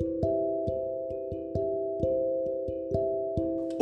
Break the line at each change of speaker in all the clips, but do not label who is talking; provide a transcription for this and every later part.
Thank you.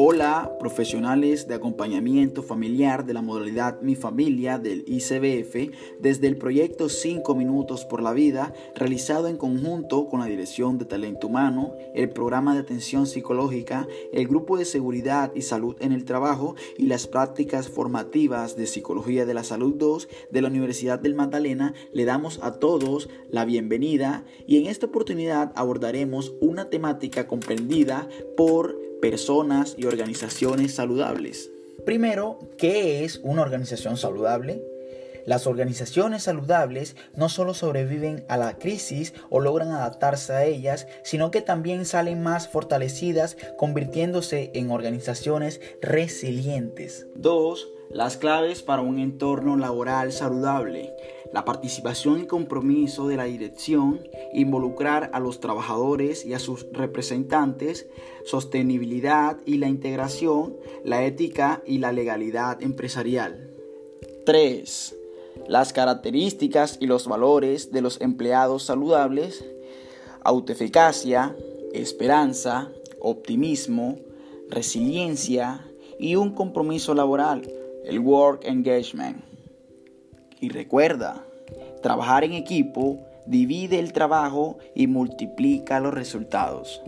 Hola, profesionales de acompañamiento familiar de la modalidad Mi Familia del ICBF, desde el proyecto 5 Minutos por la Vida, realizado en conjunto con la Dirección de Talento Humano, el Programa de Atención Psicológica, el Grupo de Seguridad y Salud en el Trabajo y las prácticas formativas de Psicología de la Salud 2 de la Universidad del Magdalena, le damos a todos la bienvenida y en esta oportunidad abordaremos una temática comprendida por personas y organizaciones saludables. Primero, ¿qué es una organización saludable? Las organizaciones saludables no solo sobreviven a la crisis o logran adaptarse a ellas, sino que también salen más fortalecidas, convirtiéndose en organizaciones resilientes. 2. Las claves para un entorno laboral saludable la participación y compromiso de la dirección, involucrar a los trabajadores y a sus representantes, sostenibilidad y la integración, la ética y la legalidad empresarial. 3. Las características y los valores de los empleados saludables, autoeficacia, esperanza, optimismo, resiliencia y un compromiso laboral, el work engagement. Y recuerda, trabajar en equipo divide el trabajo y multiplica los resultados.